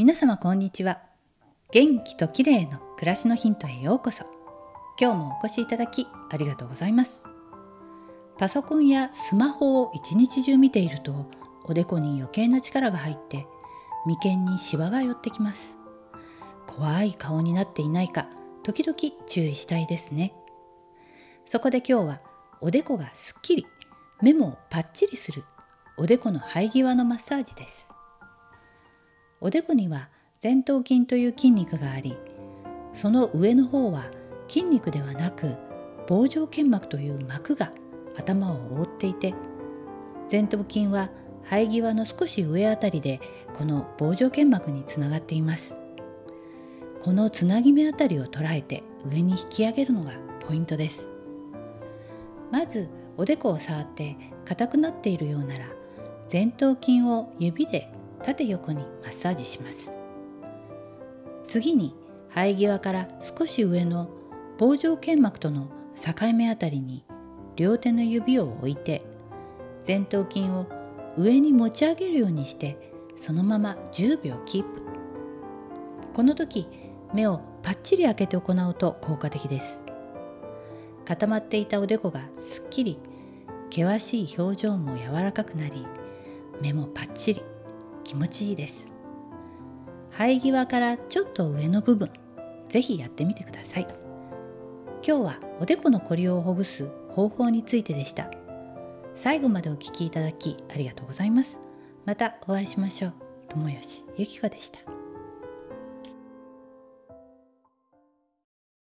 皆様こんにちは。元気と綺麗の暮らしのヒントへようこそ。今日もお越しいただきありがとうございます。パソコンやスマホを一日中見ているとおでこに余計な力が入って眉間にシワが寄ってきます。怖い顔になっていないか時々注意したいですね。そこで今日はおでこがすっきり目もパッチリするおでこの生え際のマッサージです。おでこには前頭筋という筋肉がありその上の方は筋肉ではなく棒状腱膜という膜が頭を覆っていて前頭筋は生え際の少し上あたりでこの棒状腱膜につながっています。このつなぎ目あたりを捉えて上に引き上げるのがポイントです。まずおでこを触って硬くなっているようなら前頭筋を指で縦横にマッサージします。次に生え際から少し上の棒状腱膜との境目あたりに両手の指を置いて前頭筋を上に持ち上げるようにしてそのまま10秒キープ。この時目をパッチリ開けて行うと効果的です。固まっていたおでこがすっきり険しい表情も柔らかくなり目もパッチリ。気持ちいいです。生え際からちょっと上の部分ぜひやってみてください。今日はおでこのこりをほぐす方法についてでした。最後までお聞きいただきありがとうございます。またお会いしましょう。友吉ゆきこでした。